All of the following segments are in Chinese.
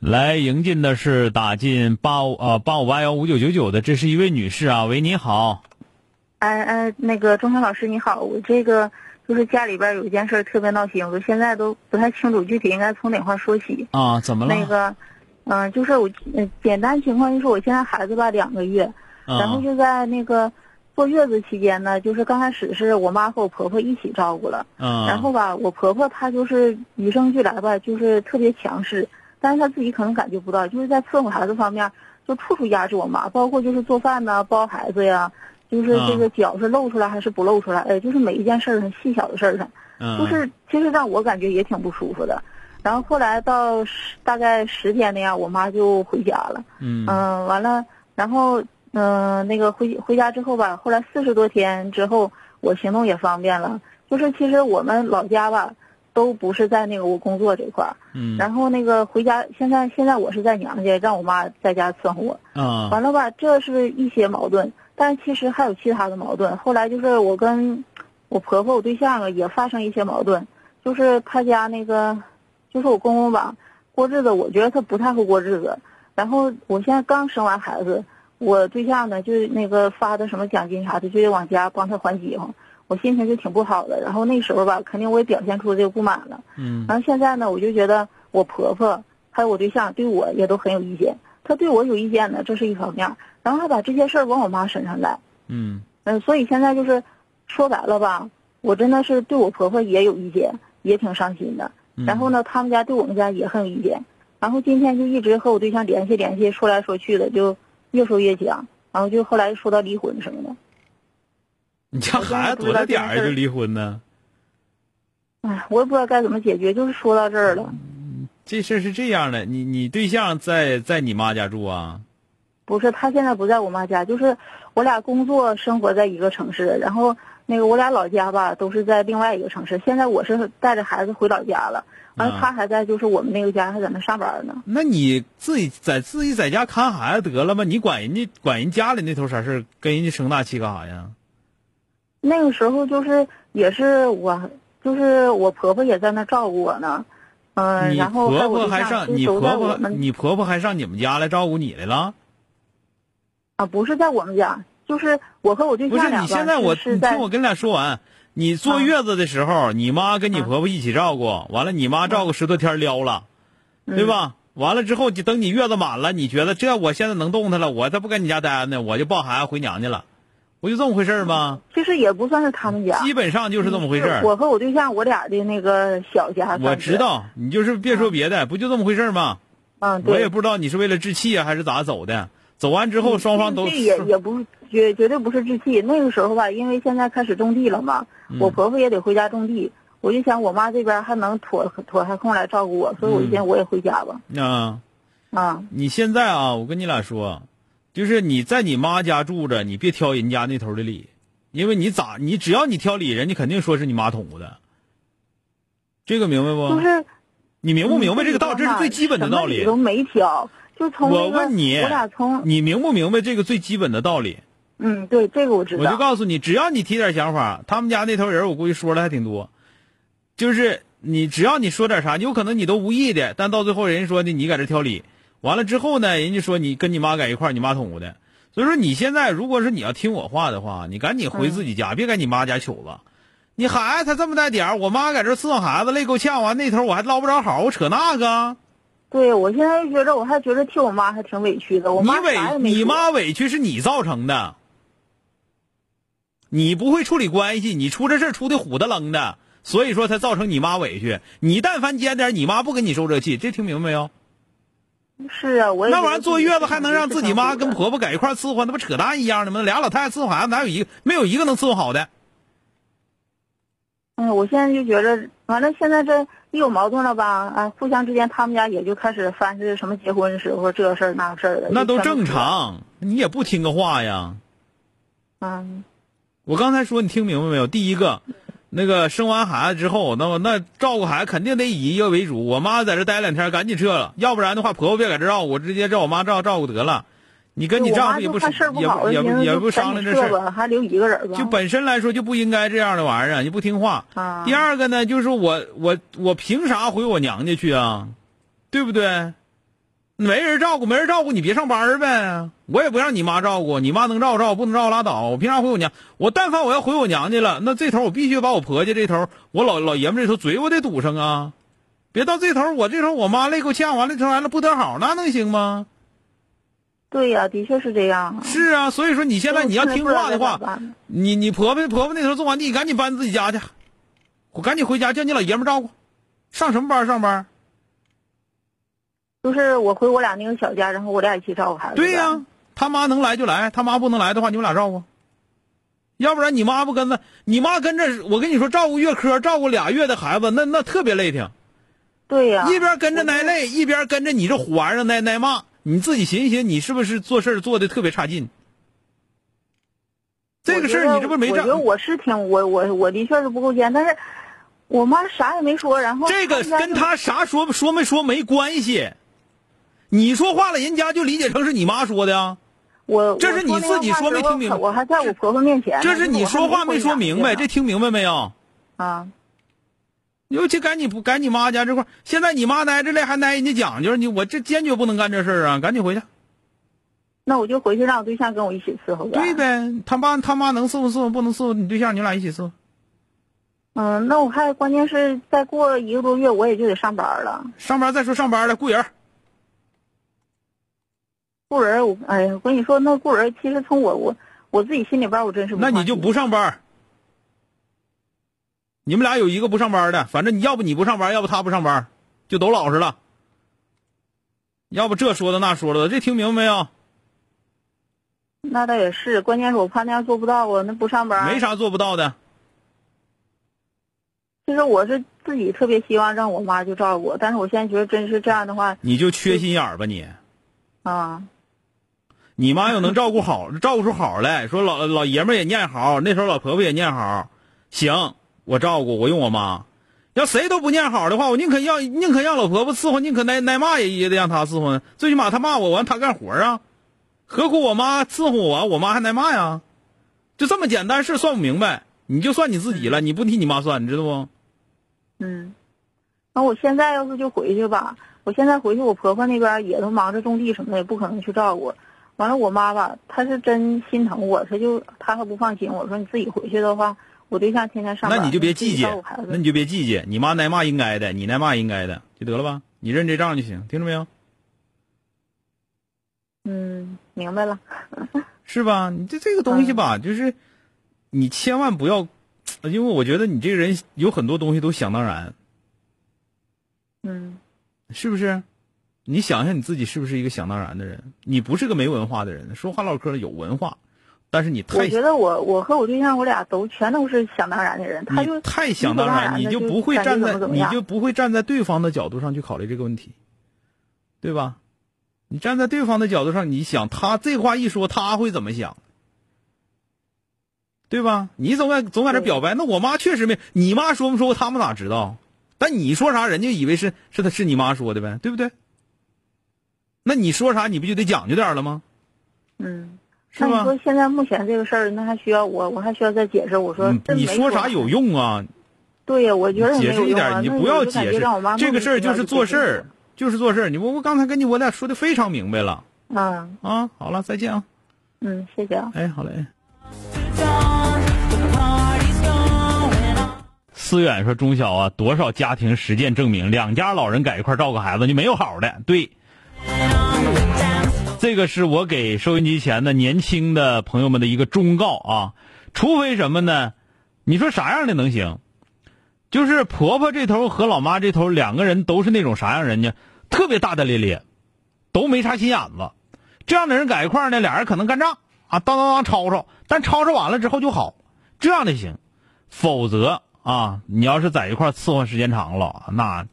来迎进的是打进八五呃八五八幺五九九九的，这是一位女士啊，喂，你好。哎哎，那个钟晓老师你好，我这个就是家里边有一件事特别闹心，我现在都不太清楚具体应该从哪块说起。啊，怎么了？那个，嗯，就是我简单情况就是我现在孩子吧两个月，然后就在那个坐月子期间呢，就是刚开始是我妈和我婆婆一起照顾了，嗯，然后吧，我婆婆她就是与生俱来吧，就是特别强势。但是他自己可能感觉不到，就是在伺候孩子方面，就处处压制我妈，包括就是做饭呐、抱孩子呀，就是这个脚是露出来还是不露出来，哎，就是每一件事儿上细小的事儿上，就是其实让我感觉也挺不舒服的。然后后来到十大概十天那样，我妈就回家了。嗯。嗯，完了，然后嗯，那个回回家之后吧，后来四十多天之后，我行动也方便了。就是其实我们老家吧。都不是在那个我工作这块儿，嗯，然后那个回家，现在现在我是在娘家，让我妈在家伺候我，啊，完了吧，这是一些矛盾，但其实还有其他的矛盾。后来就是我跟我婆婆我对象啊也发生一些矛盾，就是他家那个，就是我公公吧，过日子我觉得他不太会过日子。然后我现在刚生完孩子，我对象呢就那个发的什么奖金啥的，就得往家帮他还饥荒。我心情就挺不好的，然后那时候吧，肯定我也表现出这个不满了。嗯。然后现在呢，我就觉得我婆婆还有我对象对我也都很有意见。他对我有意见呢，这是一方面，然后还把这些事儿往我妈身上来。嗯。嗯，所以现在就是说白了吧，我真的是对我婆婆也有意见，也挺伤心的。然后呢，他们家对我们家也很有意见。然后今天就一直和我对象联系联系，说来说去的，就越说越僵。然后就后来说到离婚什么的。你家孩子多大点儿就离婚呢？哎，我也不知道该怎么解决，就是说到这儿了。这事儿是这样的，你你对象在在你妈家住啊？不是，他现在不在我妈家，就是我俩工作生活在一个城市，然后那个我俩老家吧都是在另外一个城市。现在我是带着孩子回老家了，完了他还在就是我们那个家还在那上班呢。那你自己在自己在家看孩子得了吗？你管人家管人家里那头啥事跟人家生大气干啥呀？那个时候就是也是我，就是我婆婆也在那照顾我呢，嗯，然后婆婆还上你婆婆，你婆婆还上你们家来照顾你来了？啊，不是在我们家，就是我和我对象不是你现在我你听我跟俩说完，你坐月子的时候，你妈跟你婆婆一起照顾，完了你妈照顾十多天撩了，对吧？完了之后就等你月子满了，你觉得这我现在能动弹了，我再不跟你家待着呢，我就抱孩子回娘家了。不就这么回事吗？其实也不算是他们家，基本上就是这么回事。我和我对象，我俩的那个小家。我知道，你就是别说别的，不就这么回事吗？嗯，对。我也不知道你是为了置气啊，还是咋走的。走完之后，双方都也也不绝绝对不是置气。那个时候吧，因为现在开始种地了嘛，我婆婆也得回家种地，我就想我妈这边还能妥妥下空来照顾我，所以我就想我也回家吧。啊啊！你现在啊，我跟你俩说。就是你在你妈家住着，你别挑人家那头的理，因为你咋你只要你挑理，人家肯定说是你妈捅的。这个明白不？就是，你明不明白这个道理？这是最基本的道理。都没挑，就从我问你，我俩从你明不明白这个最基本的道理？嗯，对，这个我知道。我就告诉你，只要你提点想法，他们家那头人我估计说的还挺多。就是你只要你说点啥，有可能你都无意的，但到最后人家说的你搁这挑理。完了之后呢，人家说你跟你妈在一块儿，你妈捅的，所以说你现在如果是你要听我话的话，你赶紧回自己家，别在你妈家求了。你孩子才这么大点儿，我妈在这伺候孩子累够呛，完那头我还捞不着好，我扯那个。对，我现在觉得我还觉得替我妈还挺委屈的。我妈你委你妈委屈是你造成的，你不会处理关系，你出这事出的虎的楞的，所以说才造成你妈委屈。你但凡尖点，你妈不跟你受这气，这听明白没有？是啊，我那玩意儿坐月子还能让自己妈跟婆婆在一块伺候，那不扯淡一样的吗？俩老太太伺候孩子，哪有一个没有一个能伺候好的？嗯，我现在就觉得完了，现在这一有矛盾了吧，啊，互相之间他们家也就开始翻是什么结婚时候这事儿那事儿的。那都正。常，你也不听个话呀。嗯，我刚才说你听明白没有？第一个，那个生完孩子之后，那么那照顾孩子肯定得以一个为主。我妈在这待两天，赶紧撤了，要不然的话，婆婆别在这照顾，直接照我妈照照顾得了。你跟你丈夫也不也不也不也不商量这事儿，赶紧撤吧，还留一个人吧。就本身来说就不应该这样的玩意儿，你不听话。啊，第二个呢，就是我我我凭啥回我娘家去啊？对不对？没人照顾，没人照顾，你别上班儿呗。我也不让你妈照顾，你妈能照顾照顾，不能照顾拉倒。我凭啥回我娘？我但凡我要回我娘家了，那这头我必须把我婆家这头，我老老爷们这头嘴我得堵上啊！别到这头我这头我妈累够呛，完了这完了不得好，那能行吗？对呀，的确是这样。是啊，所以说你现在你要听话的话，你你婆婆婆婆那头种完地，赶紧搬自己家去，我赶紧回家叫你老爷们照顾。上什么班上班？就是我回我俩那个小家，然后我俩一起照顾孩子。对呀、他妈能来就来，他妈不能来的话，你们俩照顾。要不然你妈不跟着，你妈跟着我跟你说，照顾月科，照顾俩月的孩子，那那特别累挺。对呀，一边跟着挨累，一边跟着你这虎玩意儿挨挨骂。你自己寻思寻思，你是不是做事做的特别差劲？这个事儿你这不是没账？我觉得我是挺我我我的确是不够尖，但是我妈啥也没说，然后这个跟他啥说说没说没关系。你说话了，人家就理解成是你妈说的呀。我这是你自己说没听明白我还在我婆婆面前，这是你说话没说明白，这这听明白没有？啊，尤其赶你不赶你妈家这块儿现在你妈挨着累还挨人家讲究，你我这坚决不能干这事儿啊！赶紧回去。那我就回去让我对象跟我一起伺候呗。对呗，他妈他妈能伺候伺候，不能伺候你对象，你俩一起伺候。嗯，那我还关键是再过一个多月我也就得上班了。上班再说上班了雇人儿，雇人，我哎呀，我跟你说，那雇人其实从我我我自己心里边，我真是不那你就不上班。你们俩有一个不上班的，反正你要不你不上班，要不他不上班，就都老实了。要不这说的那说的，这听明白没有？那倒也是，关键是我怕那样做不到啊，那不上班没。啥做不到的。其实我是自己特别希望让我妈就照顾我，但是我现在觉得真是这样的话你就缺心眼儿吧你。啊，你妈要能照顾好，照顾出好来，说老老爷们儿也念好，那时候老婆婆也念好，行，我照顾，我用我妈。要谁都不念好的话，我宁可要宁可让老婆婆伺候，宁可挨挨骂也也得让她伺候。最起码她骂我完，她干活啊。何苦我妈伺候我，我妈还挨骂呀？就这么简单事算不明白，你就算你自己了，你不替你妈算，你知道不？嗯。那我现在要是就回去吧，我现在回去，我婆婆那边也都忙着种地什么的，也不可能去照顾。完了，我妈吧，她是真心疼我，她就她还不放心。我说你自己回去的话，我对象天天上班，那你就别计较那你就别计较，你妈挨骂应该的，你挨骂应该的，就得了吧？你认这账就行，听着没有？嗯，明白了。是吧？你这这个东西吧，就是你千万不要，因为我觉得你这个人有很多东西都想当然，嗯是不是？你想想你自己是不是一个想当然的人？你不是个没文化的人，说话唠嗑有文化，但是你太我觉得我我和我对象我俩都全都是想当然的人，他就太想当然，你就不会站在你就不会站在对方的角度上去考虑这个问题，对吧？你站在对方的角度上，你想他这话一说，他会怎么想？对吧？你总在总在这表白，那我妈确实没，你妈说没说过，他们哪知道？但你说啥，人家以为是是他是你妈说的呗，对不对？那你说啥，你不就得讲究点了吗？嗯。那你说现在目前这个事儿，那还需要我，我还需要再解释。我说嗯你说啥有用啊？对呀，我觉得也解释一点，你不要解释这个事儿就是做事儿儿。，就是做事儿。你我我刚才跟你我俩说的非常明白了嗯啊。好了，再见啊。嗯，谢谢啊。哎，好嘞。思远说：“中小啊，多少家庭实践证明，两家老人在一块儿照顾孩子，就没有好的。对，这个是我给收音机前的年轻的朋友们的一个忠告啊。除非什么呢？你说啥样的能行？就是婆婆这头和老妈这头两个人都是那种啥样人呢？特别大大咧咧，都没啥心眼子。这样的人在一块呢，俩人可能干仗啊，当当当吵吵，但吵吵完了之后就好，这样的行。否则啊，你要是在一块伺候时间长了，那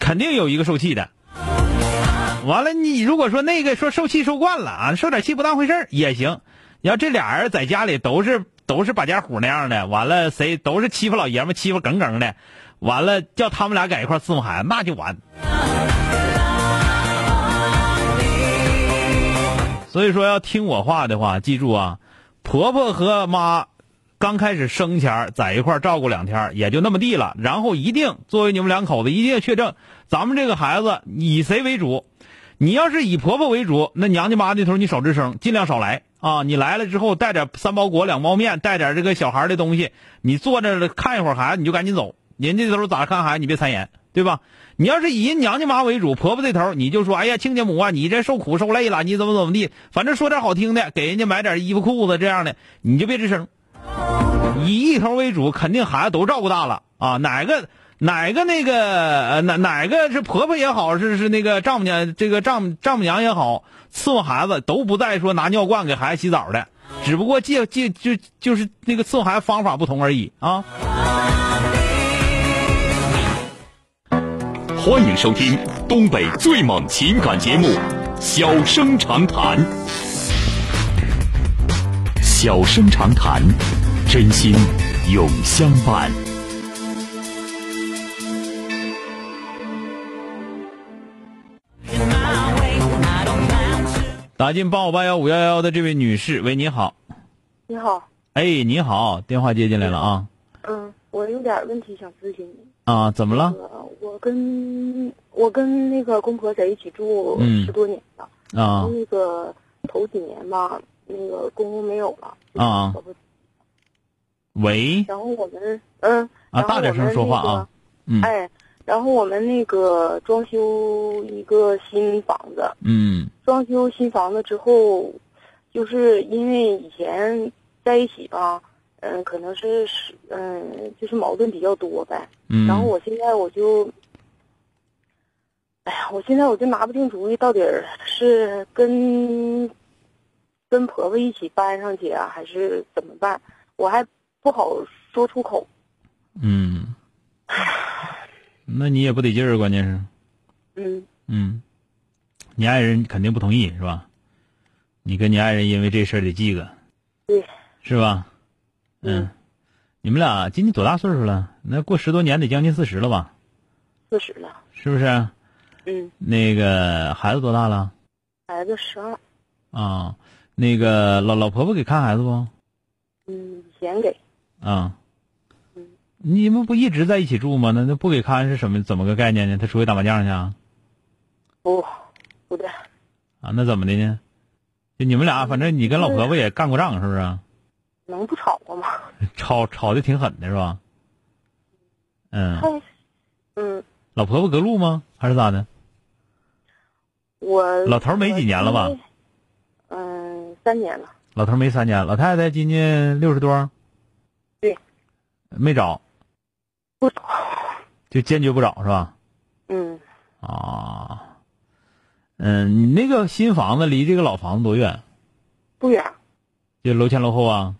肯定有一个受气的。完了，你如果说那个说受气受惯了啊，受点气不当回事儿也行。要这俩人在家里都是都是把家虎那样的，完了谁都是欺负老爷们欺负耿耿的，完了叫他们俩在一块儿伺候孩子，那就完。所以说要听我话的话，记住啊，婆婆和妈刚开始生前在一块儿照顾两天也就那么地了，然后一定作为你们两口子一定要确证，咱们这个孩子以谁为主。你要是以婆婆为主，那娘家妈那头你少吱声，尽量少来啊！你来了之后带点三包果、两包面，带点这个小孩的东西，你坐着看一会儿孩子，你就赶紧走。人家这头咋看孩子，你别参言，对吧？你要是以人娘家妈为主，婆婆这头你就说，哎呀，亲家母啊，你这受苦受累了，你怎么怎么地，反正说点好听的，给人家买点衣服裤子这样的，你就别吱声。以一头为主，肯定孩子都照顾大了啊！哪个？哪个那个呃哪哪个是婆婆也好，是是那个丈母娘这个丈丈母娘也好，伺候孩子都不再说拿尿罐给孩子洗澡的，只不过借借就就是那个伺候孩子方法不同而已啊。欢迎收听东北最猛情感节目《小生长谈》，小生长谈，真心永相伴。打进八五八幺五幺幺的这位女士，喂，你好。你好。哎，你好，电话接进来了啊。嗯，我有点问题想咨询你。啊，怎么了？我跟我跟那个公婆在一起住十多年了。啊。那个头几年吧，那个公公没有了。啊。喂。然后我们嗯。啊，大点声说话啊。嗯。哎。然后我们那个装修一个新房子，嗯，装修新房子之后，就是因为以前在一起吧，嗯，可能是是嗯，就是矛盾比较多呗，嗯，然后我现在我就，哎呀，我现在我就拿不定主意，到底是跟跟婆婆一起搬上去啊，还是怎么办？我还不好说出口，嗯。那你也不得劲儿，关键是，嗯嗯，你爱人肯定不同意是吧？你跟你爱人因为这事儿得记个，对，是吧？嗯，你们俩今年多大岁数了？那过十多年得将近四十了吧？四十了，是不是？嗯。那个孩子多大了？孩子十二。啊，那个老老婆婆给看孩子不？嗯，以前给。啊。你们不一直在一起住吗？那那不给看是什么？怎么个概念呢？他出去打麻将去啊？不，不对。啊，那怎么的呢？就你们俩，反正你跟老婆婆也干过仗，是不是？能不吵过吗？吵吵的挺狠的是吧？嗯。嗯。老婆婆隔路吗？还是咋的？我。老头没几年了吧？嗯，三年了。老头没三年，老太太今年六十多。对。没找。不找，就坚决不找是吧？嗯。啊，嗯，你那个新房子离这个老房子多远？不远。就楼前楼后啊？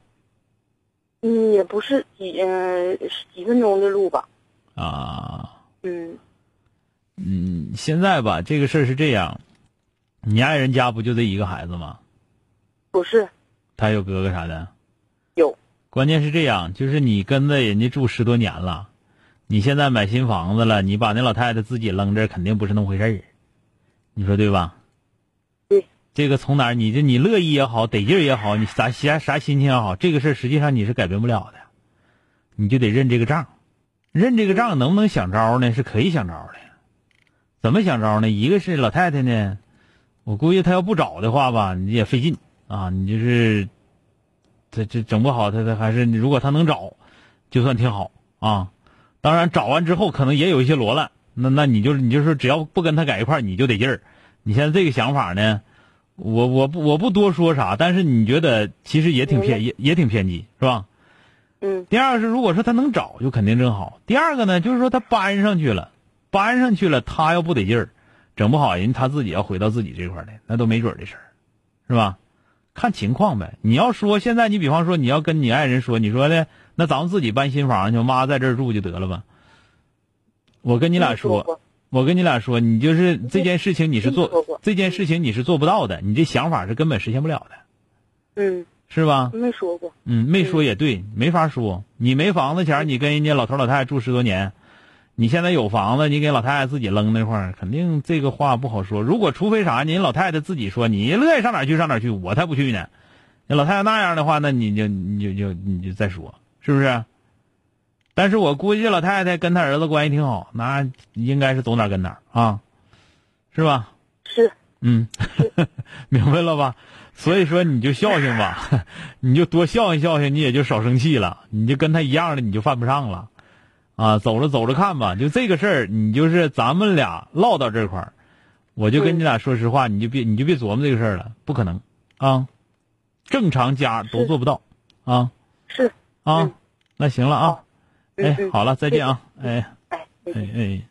嗯，也不是几嗯几分钟的路吧。啊。嗯。嗯，现在吧，这个事儿是这样，你爱人家不就这一个孩子吗？不是。他有哥哥啥的？有。关键是这样，就是你跟着人家住十多年了。你现在买新房子了，你把那老太太自己扔这，肯定不是那么回事儿，你说对吧？对。这个从哪儿？你这你乐意也好，得劲儿也好，你啥啥啥心情也好，这个事儿实际上你是改变不了的，你就得认这个账，认这个账能不能想招呢？是可以想招的。怎么想招呢？一个是老太太呢，我估计她要不找的话吧，你也费劲啊。你就是，这这整不好，她她还是如果她能找，就算挺好啊。当然，找完之后可能也有一些罗烂，那那你就你就说只要不跟他在一块儿，你就得劲儿。你现在这个想法呢，我我不我不多说啥，但是你觉得其实也挺偏也也挺偏激，是吧？嗯。第二个是，如果说他能找，就肯定真好。第二个呢，就是说他搬上去了，搬上去了，他要不得劲儿，整不好人他自己要回到自己这块儿来，那都没准的事儿，是吧？看情况呗。你要说现在，你比方说你要跟你爱人说，你说的那咱们自己搬新房去，妈在这儿住就得了吧。我跟你俩说我跟你俩说，你就是这件事情你是做这件事情你是做不到的，你这想法是根本实现不了的，嗯，是吧？没说过。嗯，没说也对，没法说。你没房子前，你跟人家老头老太太住十多年，你现在有房子，你给老太太自己扔那块儿，肯定这个话不好说。如果除非啥，您老太太自己说，你乐意上哪儿去上哪儿去，我才不去呢。那老太太那样的话，那你就你就就你就再说，是不是？但是我估计老太太跟她儿子关系挺好，那应该是走哪儿跟哪儿啊，是吧？是，嗯，明白了吧？所以说你就孝敬吧，你就多孝敬孝敬，你也就少生气了。你就跟他一样的，你就犯不上了，啊，走着走着看吧。就这个事儿，你就是咱们俩唠到这块儿，我就跟你俩说实话，你就别你就别琢磨这个事儿了，不可能啊，正常家都做不到啊是，啊嗯。那行了啊，嗯哎，嗯好了，再见啊，哎哎，哎。哎。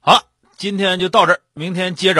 好了，今天就到这儿，明天接着。